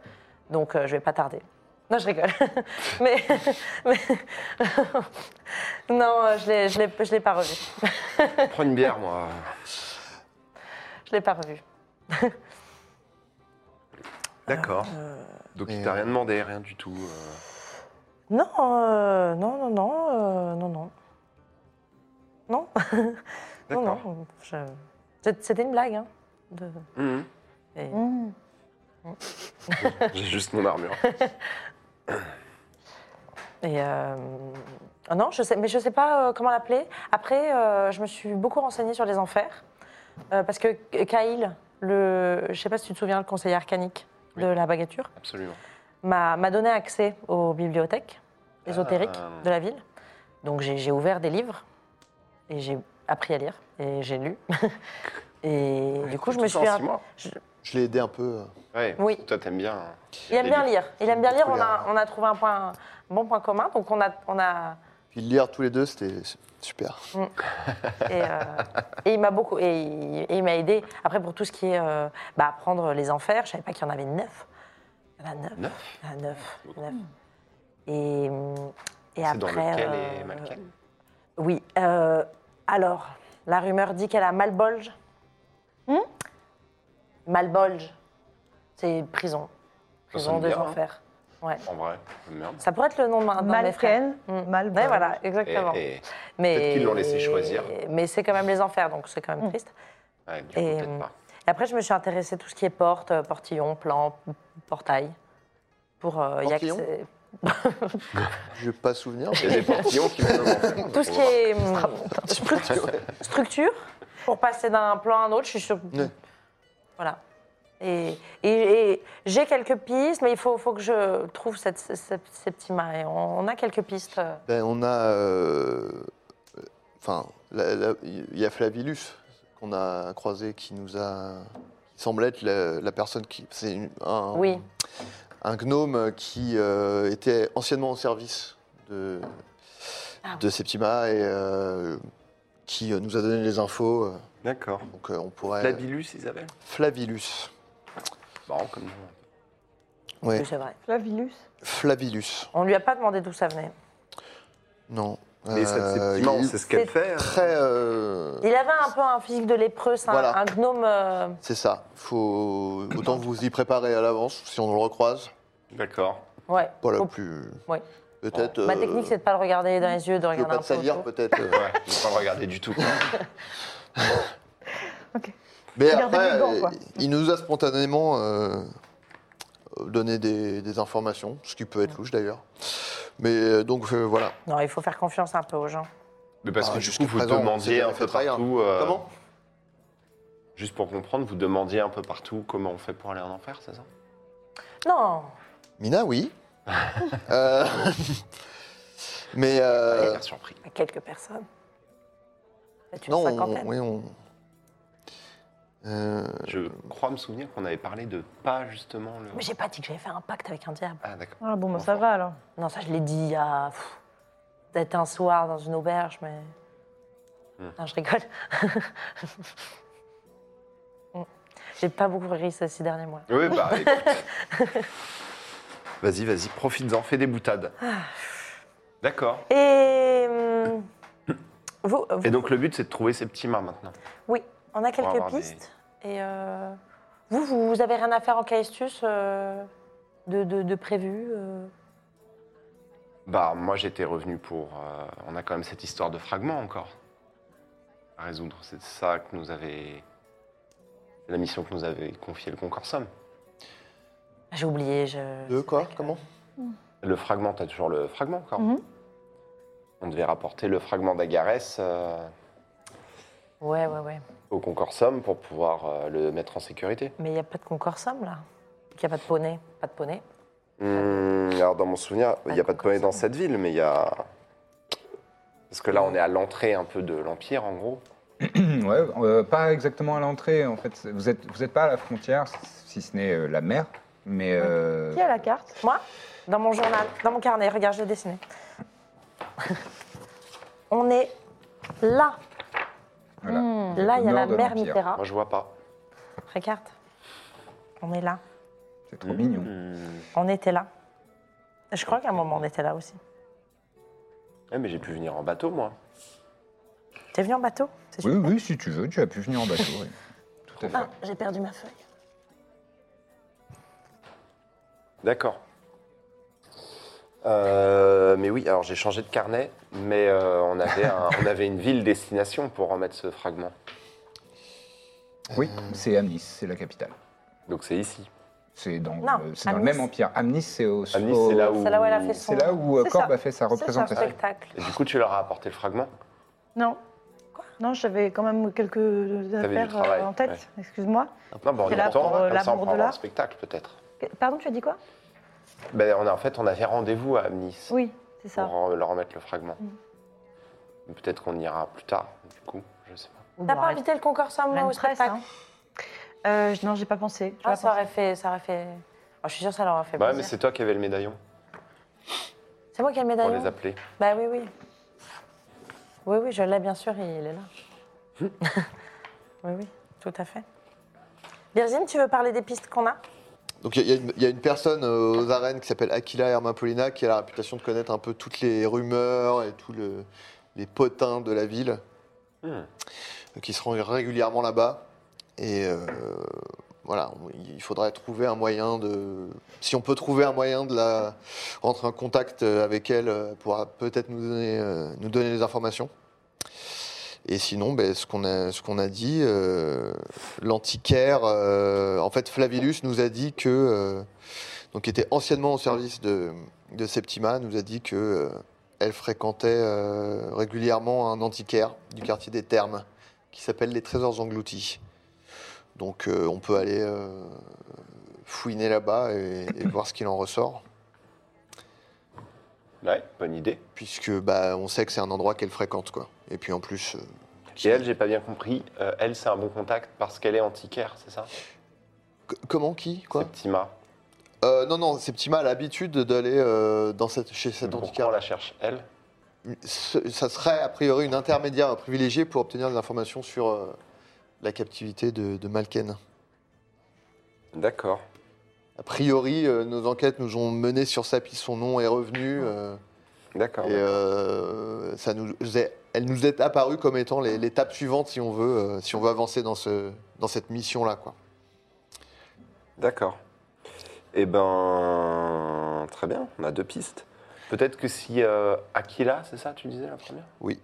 donc euh, je vais pas tarder. Non, je rigole. (laughs) mais, (laughs) mais- (laughs) non, euh, je l'ai, je l'ai, je l'ai pas revu. prends une bière, moi. Je l'ai pas revu. D'accord. Euh, Donc il t'a euh, rien demandé, rien du tout. euh. Non, euh, non, non, non, euh, non, non. Non, non, D'accord. non. je- C'était une blague, hein. de- Mhm. et- Mmh. J'ai juste mon armure. (laughs) Et euh, ah non, je sais, mais je sais pas euh, comment l'appeler. Après, euh, je me suis beaucoup renseignée sur les enfers parce que Kaïl, le, je sais pas si tu te souviens, le conseiller arcanique de la bagature, m'a donné accès aux bibliothèques ésotériques Ah. de la ville. Donc j'ai j'ai ouvert des livres et j'ai appris à lire et j'ai lu. (laughs) et du coup, je me suis. je- Je l'ai aidé un peu. euh, Ouais. Oui. Toi, t'aimes bien. il aime bien lire. Il aime bien lire. On a, lire. on a trouvé un, point, un bon point commun. Donc on a, on a Puis lire tous les deux, c'était super. Et, euh, et il m'a beaucoup, et il, et il m'a aidé. Après, pour tout ce qui est euh, bah, apprendre les enfers, je savais pas qu'il y en avait neuf. Il y en a neuf. Neuf Il y en a neuf. neuf. Et, hum, et C'est après. dans lequel euh, est Malken Oui. Alors, la rumeur dit qu'elle a Malbolge. Hmm? Malbolge. C'est prison. Prison sonne des bien, hein. enfers. Ouais. En vrai, merde. Ça pourrait être le nom d'un de mes frères. Malken, Mm. Malbolge. Ouais, voilà, exactement. et- Mais, Peut-être qu'ils l'ont laissé choisir. Mais c'est quand même les enfers, donc c'est quand même Mm. triste. ouais, du coup, Et, peut-être pas. Et après, je me suis intéressée à tout ce qui est porte, euh, portillon, plan, portail. Pour euh, y Portillon? accé- Je n'ai pas souvenir. Il y a des portillons qui vont Tout ce qui est hum, structure, structure, pour passer d'un plan à un autre, je suis sûre. Ouais. Voilà. Et, et- et j'ai quelques pistes, mais il faut, faut que je trouve cette, cette, Septima. Et on, on a quelques pistes. euh. Ben, on a. euh, Enfin, la- il y a Flavilus qu'on a croisé qui nous a. qui semble être la, la personne qui. C'est une- un, Oui. Un gnome qui euh, était anciennement au service de, Ah. de Septima et euh, qui euh, nous a donné les infos. D'accord. Donc euh, on pourrait. Flabilus, Isabelle Flavilus. Marrant comme nom. Ouais. Oui, c'est vrai. Flavilus. Flavilus. On lui a pas demandé d'où ça venait. Non. Mais cette Euh, il- sait ce qu'elle c'est fait. hein. Très. euh, Il avait un peu un physique de lépreux, c'est un, Voilà. un gnome. euh, C'est ça. Faut autant vous y préparer à l'avance si on le recroise. D'accord. Ouais. Voilà, Faut- plus. Ouais. Peut-être. Ma euh, technique, c'est de pas le regarder dans les yeux, de regarder pas un te peu salir, autour. peut-être. euh. (laughs) Ouais, je vais pas le regarder du tout. quoi. (laughs) Mais Garder après, des gants, quoi. il nous a spontanément euh, donné des, des informations, ce qui peut être louche d'ailleurs. Mais euh, donc euh, voilà. Non, il faut faire confiance un peu aux gens. Mais parce Ah, que du coup, vous présent, on demandiez un peu partout. euh, Comment? Juste pour comprendre, vous demandiez un peu partout comment on fait pour aller en enfer, c'est ça? Non, Mina, oui. (laughs) Euh, Mais euh, surpris. à quelques personnes. Une non, on, cinquantaine. oui, on. Euh, Je crois me souvenir qu'on avait parlé de pas justement le. Mais j'ai pas dit que j'avais fait un pacte avec un diable. Ah d'accord. Ah bon, bah, ça va alors. Non, ça je l'ai dit il y a peut-être un soir dans une auberge, mais. Hmm. Non, je rigole. (laughs) Hmm. J'ai pas beaucoup ri ces six derniers mois. Oui, bah (laughs) écoute. vas-y, vas-y, profites-en, fais des boutades. D'accord. Et. hum, vous, vous- Et donc le but, c'est de trouver ces petits mains maintenant. Oui, on a quelques des- pistes. Et euh, vous, vous, vous avez rien à faire en Caestus euh, de, de, de prévu euh? Bah moi, j'étais revenu pour. euh, on a quand même cette histoire de fragments encore à résoudre. C'est ça que nous avait. La mission que nous avait confiée le Concorsum. J'ai oublié. Je, de quoi que- Comment Le fragment, t'as toujours le fragment encore Mhm. On devait rapporter le fragment d'Agarès euh, Ouais, ouais, ouais. Au Concorsum pour pouvoir euh, le mettre en sécurité. Mais il n'y a pas de concorsum là. Il n'y a pas de poney. Pas de poney. Hmm, alors dans mon souvenir, il n'y a pas de poney dans cette ville, mais il y a... Parce que là, on est à l'entrée un peu de l'Empire, en gros. (clears throat) ouais, euh, pas exactement à l'entrée, en fait. Vous n'êtes vous êtes pas à la frontière, si ce n'est euh, la mer, mais... euh, Qui a la carte? Moi, dans mon journal, dans mon carnet, regarde, je l'ai dessiné. (laughs) on est là. Voilà. Là, il y a la mer. Mitterrand. Moi, je vois pas. Regarde. On est là. C'est trop mignon. Hmm. On était là. Je crois qu'à un moment, on était là aussi. Ouais, mais j'ai pu venir en bateau, moi. T'es venu en bateau? C'est Oui, super. oui, si tu veux, tu as pu venir en bateau. oui. Tout à fait. Ah, j'ai perdu ma feuille. D'accord. Euh, mais oui, alors j'ai changé de carnet, mais euh, on, avait un- on avait une ville destination pour remettre ce fragment. Oui, c'est Amnis, c'est la capitale. Donc c'est ici. C'est dans, Non, le- c'est dans le Amnis. même empire. Amnis, c'est au. Amnis, au- c'est là où. C'est là où elle a fait son C'est là où euh, C'est Corbe ça. a fait sa C'est ça, représentation. spectacle. Et du coup, tu leur as apporté le fragment? Non. Non, j'avais quand même quelques du affaires travail, euh, en tête. ouais. Excuse-moi. Non, bon, on C'est y là retourne, pour, euh, comme ça on l'amour de l'art. spectacle peut-être. Pardon, tu as dit quoi? Ben, on a, en fait, on avait rendez-vous à Amnis Oui, c'est ça. pour en- leur remettre le fragment. Mm. Peut-être qu'on ira plus tard, du coup, je sais pas. T'as Bon, pas invité le concorsum Rien moi, au spectacle hein. Euh, non, j'ai pas pensé. Je vais Ah, ça penser. aurait fait. Ça aurait fait... Oh, je suis sûre que ça leur aurait fait Bah ouais, mais plaisir. c'est toi qui avais le médaillon C'est moi qui ai le pour médaillon les appeler. Bah oui, oui. Oui, oui, je l'ai bien sûr, il est là. (laughs) oui, oui, tout à fait. Virginie, tu veux parler des pistes qu'on a? Donc il y, a une- il y a une personne euh, aux arènes qui s'appelle Aquila Hermapolina qui a la réputation de connaître un peu toutes les rumeurs et tous le- les potins de la ville, Hmm. euh, qui se rend régulièrement là-bas. Et euh, voilà, on- il faudrait trouver un moyen de... Si on peut trouver un moyen de la rentrer en contact avec elle, euh, elle pourra peut-être nous donner, nous donner des informations. Et sinon, ben, ce qu'on a, ce qu'on a dit, euh, l'antiquaire, euh, en fait, Flavilus nous a dit que, euh, donc qui était anciennement au service de, de Septima, nous a dit que elle fréquentait régulièrement un antiquaire du quartier des Thermes qui s'appelle les Trésors Engloutis. Donc, on peut aller fouiner là-bas et, et voir ce qu'il en ressort, Ouais, bonne idée. puisque bah, on sait que c'est un endroit qu'elle fréquente, quoi. Et puis en plus, euh, Et elle, j'ai pas bien compris, euh, elle, c'est un bon contact parce qu'elle est antiquaire, c'est ça? C- comment qui, quoi? Septima. Euh, non, non, Septima a l'habitude d'aller euh, dans cette, chez cet Pourquoi on antiquaire. la cherche, elle? Ce- Ça serait a priori une intermédiaire privilégiée pour obtenir des informations sur euh, la captivité de, de Malken. D'accord. A priori, euh, nos enquêtes nous ont mené sur sa piste, son nom est revenu. euh, D'accord. et euh, ça nous est- elle nous est apparue comme étant l'étape suivante si on veut, euh, si on veut avancer dans, ce, dans cette mission-là. quoi. D'accord. Eh ben, très bien, on a deux pistes. Peut-être que si euh, Aquila, c'est ça, tu disais la première? Oui.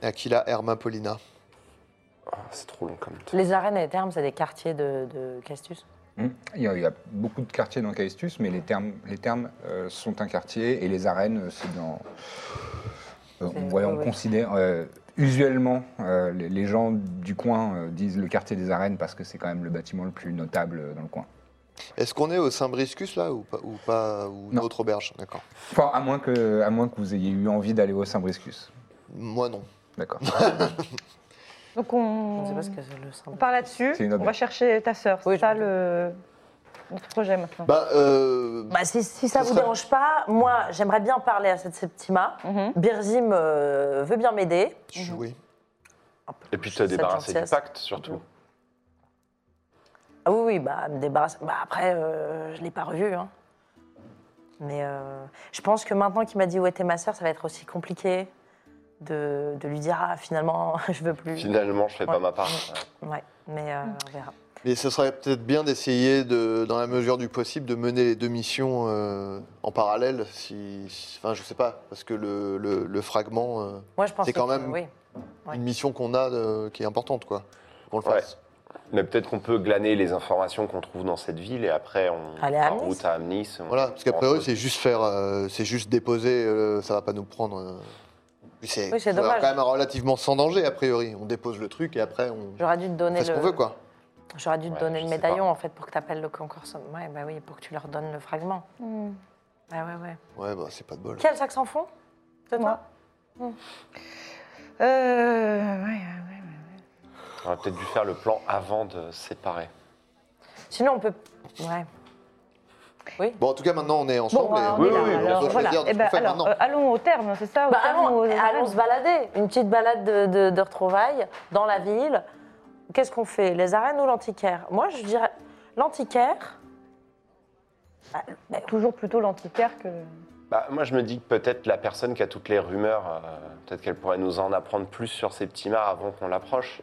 Aquila Herma Paulina. Oh, C'est trop long comme temps. Les arènes et les termes, c'est des quartiers de, de Castus? Hmm. Il, y a, il y a beaucoup de quartiers dans Caestus, mais les termes, les termes euh, sont un quartier et les arènes, euh, c'est dans. euh, on, considère. euh, usuellement, euh, les, les gens du coin euh, disent le quartier des arènes parce que c'est quand même le bâtiment le plus notable dans le coin. Est-ce qu'on est au Saint-Briscus là ou pas Ou, pas, ou une Non. autre auberge? D'accord. Enfin, à moins que, à moins que vous ayez eu envie d'aller au Saint-Briscus. Moi non. D'accord. (laughs) Donc Je on, ne sais pas ce que c'est le symbole. on part là-dessus. C'est une On va chercher ta sœur. Oui, C'est ça je- le notre projet maintenant. Bah, euh, Bah, si, si ça Ce vous serait- dérange pas, moi, j'aimerais bien parler à cette Septima. Mhm. Birzim euh, veut bien m'aider. je- oui. Et puis tu cette as débarrassé du gentillesse. pacte, surtout. Ah oui, oui, bah, me débarrasser. Bah, après, euh, je ne l'ai pas revu. hein. Mais euh, je pense que maintenant qu'il m'a dit où était ma sœur, ça va être aussi compliqué de, de lui dire Ah, finalement, (laughs) je veux plus. Finalement, je fais pas ma part. Ouais, mais euh, on verra. Mais ce serait peut-être bien d'essayer, de, dans la mesure du possible, de mener les deux missions euh, en parallèle. Si, si- enfin, je sais pas, parce que le, le- le fragment, euh, Moi, je pense C'est quand que- même- Oui. Ouais. une mission qu'on a de- qui est importante, quoi. Qu'on le Ouais. fasse. Mais peut-être qu'on peut glaner les informations qu'on trouve dans cette ville et après on Aller à en route à Amnis. Voilà, parce qu'a on priori, se- c'est juste faire, euh, c'est juste déposer, euh, ça va pas nous prendre. euh, c'est Oui, quand même relativement sans danger, a priori. On dépose le truc et après, on J'aurais dû te donner fait ce le. qu'on veut, quoi. J'aurais dû te Ouais, donner le médaillon pas. en fait pour que tu appelles le concours. Ouais, bah oui, pour que tu leur donnes le fragment. Hmm. Ah ouais, ouais. Ouais, bah, c'est pas de bol. Quel sac sans fond C'est Moi. toi Euh, ouais, ouais, On aurait peut-être dû faire le plan avant de séparer. Sinon, on peut. Ouais. Oui. Bon, en tout cas, maintenant, on est ensemble. Bon, et on peut alors, choisir voilà. Eh ben, alors, euh, allons au terme, c'est ça au Bah, terme allons, aux allons se balader. Une petite balade de, de- de retrouvailles dans la ville. Qu'est-ce qu'on fait? Les arènes ou l'antiquaire? Moi, je dirais l'antiquaire. Bah, bah, Toujours plutôt l'antiquaire que. Bah, moi, je me dis que peut-être la personne qui a toutes les rumeurs, euh, peut-être qu'elle pourrait nous en apprendre plus sur ces petits mares avant qu'on l'approche.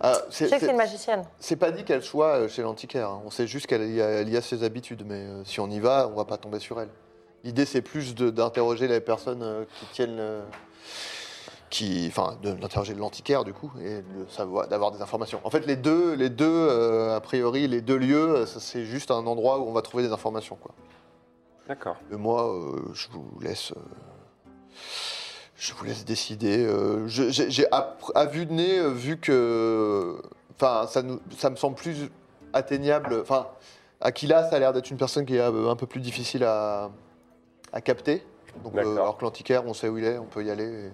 Ah, je sais que c'est une magicienne. c'est pas dit qu'elle soit euh, chez l'antiquaire. hein. On sait juste qu'elle y, a- elle y a ses habitudes, mais euh, si on y va, on va pas tomber sur elle. L'idée, c'est plus de- d'interroger les personnes euh, qui tiennent. euh, qui, enfin, de- d'interroger l'antiquaire, du coup, et de savoir, d'avoir des informations. En fait, les deux, les deux euh, a priori, les deux lieux, euh, ça, c'est juste un endroit où on va trouver des informations, quoi. D'accord. Et moi, euh, je vous laisse. euh, je vous laisse décider. euh, J'ai à, à vue de nez euh, vu que. Enfin, ça, nous- ça me semble plus atteignable. Enfin, Aquila, ça a l'air d'être une personne qui est euh, un peu plus difficile à, à capter. Donc, euh, alors que l'antiquaire, on sait où il est, on peut y aller. et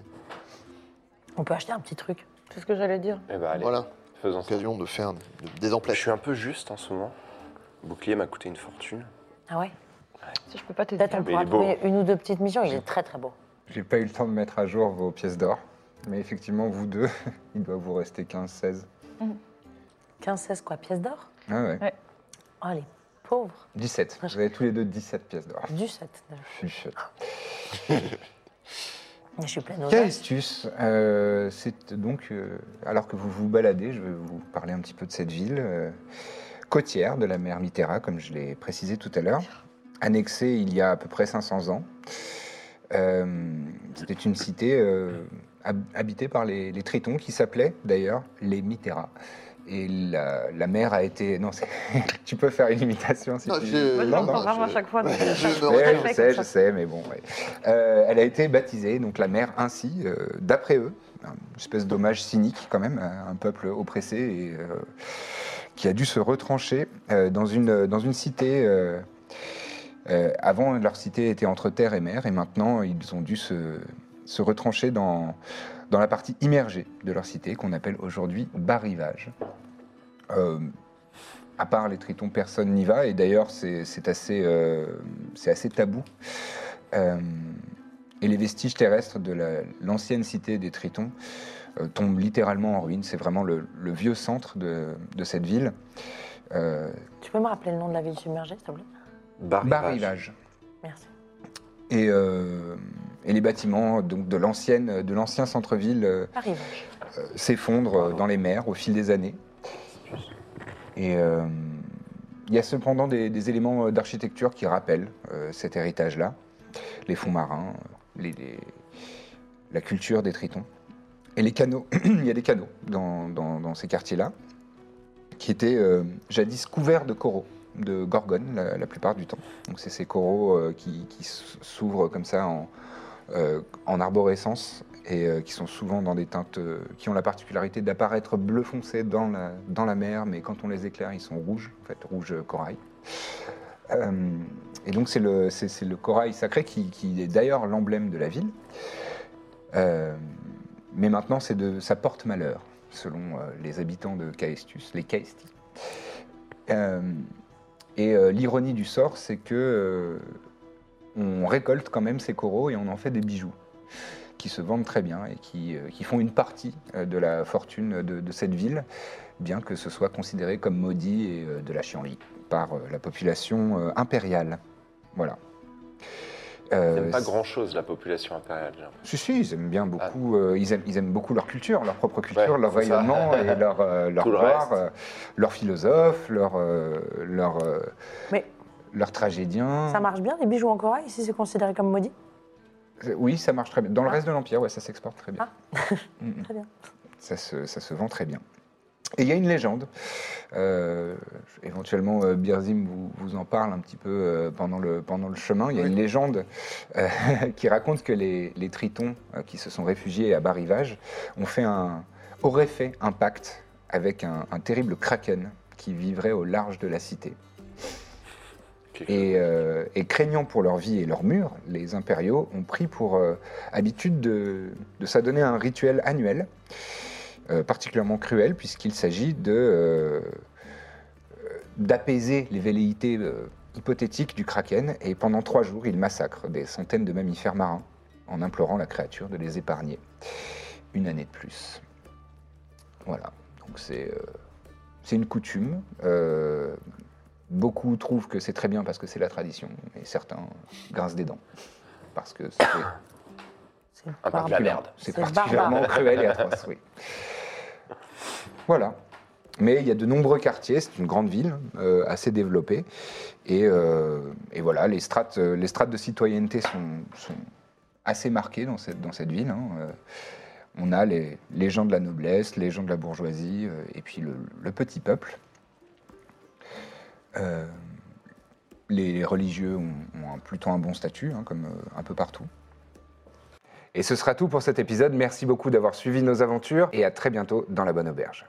On peut acheter un petit truc. C'est ce que j'allais dire. Eh ben, allez, voilà, faisons ça. occasion de faire de- des Je suis un peu juste en ce moment. Le bouclier m'a coûté une fortune. Ah ouais Si je peux pas t'aider. Peut-être on Mais pourra il est beau. trouver une ou deux petites missions. Il est très très beau. J'ai pas eu le temps de mettre à jour vos pièces d'or. Mais effectivement, vous deux, (laughs) il doit vous rester 15-16. 15-16 quoi Pièces d'or? Ah ouais. Oh, les pauvres. 17. Vous avez tous les deux 17 pièces d'or. Du 7. Chuchote. Je suis pleine aux Caestus, euh, c'est donc, euh, alors que vous vous baladez, je vais vous parler un petit peu de cette ville euh, côtière de la mer Mitterra, comme je l'ai précisé tout à l'heure, annexée il y a à peu près 500 ans. Euh, C'était une cité euh, hab- habitée par les, les Tritons, qui s'appelaient d'ailleurs les Mitterra. Et la, la mer a été... Non, (laughs) tu peux faire une imitation si Non, tu je Non, non, je- chaque fois. donc- Je je sais, je sais, je sais, mais bon. ouais. Euh, elle a été baptisée, donc la mer ainsi, euh, d'après eux, une espèce d'hommage cynique quand même à un peuple oppressé et euh, qui a dû se retrancher dans, une, dans une cité. Euh, avant, leur cité était entre terre et mer, et maintenant, ils ont dû se, retrancher dans, la partie immergée de leur cité, qu'on appelle aujourd'hui bas-rivage. Euh, à part les tritons, personne n'y va, et d'ailleurs, c'est euh, assez tabou. Euh, et les vestiges terrestres de la- l'ancienne cité des tritons tombent littéralement en ruine. C'est vraiment le, vieux centre de, cette ville. Tu peux me rappeler le nom de la ville submergée, s'il te plaît? Bar Bar Rivage. Merci. Et, euh, et les bâtiments donc, de l'ancienne- de l'ancien centre-ville euh, euh, s'effondrent dans les mers au fil des années. Et euh, il y a cependant des, des éléments d'architecture qui rappellent euh, cet héritage-là. Les fonds marins, les- les- la culture des tritons. Et les canaux, (clears throat) il y a des canaux dans, dans- dans ces quartiers-là, qui étaient euh, jadis couverts de coraux, de gorgones la, plupart du temps. Donc c'est ces coraux euh, qui, s'ouvrent comme ça en, euh, en arborescence et euh, qui sont souvent dans des teintes qui ont la particularité d'apparaître bleu foncé dans la, dans la mer, mais quand on les éclaire, ils sont rouges, en fait, rouge corail. Et donc c'est le, le corail sacré qui, est d'ailleurs l'emblème de la ville. Mais maintenant, c'est de, ça porte malheur, selon les habitants de Caestus, les Caesti. Et euh, l'ironie du sort, c'est que euh, on récolte quand même ces coraux et on en fait des bijoux qui se vendent très bien et qui, euh, font une partie de la fortune de, cette ville, bien que ce soit considéré comme maudit et de la chienlit par la population impériale. Voilà. Ils Euh, n'aiment pas grand-chose, la population impériale. si, si, ils aiment bien beaucoup. euh, ils, aiment, ils aiment beaucoup leur culture, leur propre culture, Ouais, leur rayonnement et (laughs) leur, euh, leur Tout le gloire, reste. euh, leur philosophe, leur, euh, leur, euh, Mais leur tragédien. ça marche bien, les bijoux en corail, si c'est considéré comme maudit? Oui, ça marche très bien. Dans le Ah. reste de l'Empire, ouais, ça s'exporte très bien. Mm, mm. (laughs) Très bien. Ça se, ça se vend très bien. Et il y a une légende. euh, éventuellement, euh, Birzim vous, vous en parle un petit peu euh, pendant, le, pendant le chemin. Il y a Oui. une légende (laughs) qui raconte que les, les tritons qui se sont réfugiés à bas rivage ont fait un, auraient fait un pacte avec un, un terrible kraken qui vivrait au large de la cité. Et, euh, et craignant pour leur vie et leur mur, les impériaux ont pris pour euh, habitude de, de s'adonner à un rituel annuel, particulièrement cruel, puisqu'il s'agit de, euh, euh, d'apaiser les velléités euh, hypothétiques du kraken. Et pendant trois jours, ils massacrent des centaines de mammifères marins en implorant la créature de les épargner une année de plus. Voilà, donc c'est, euh, c'est une coutume. euh, Beaucoup trouvent que c'est très bien parce que c'est la tradition, et certains grincent des dents. Parce que c'est la barbare. merde. particulièrement cruel et atroce, oui. Voilà. Mais il y a de nombreux quartiers, c'est une grande ville, euh, assez développée. Et, euh, voilà, les strates, euh, les strates de citoyenneté sont, assez marquées dans cette, ville. hein. On a les, les gens de la noblesse, les gens de la bourgeoisie, et puis le, petit peuple. Les religieux ont, plutôt un bon statut, hein, comme un peu partout. Et ce sera tout pour cet épisode. Merci beaucoup d'avoir suivi nos aventures et à très bientôt dans la bonne auberge.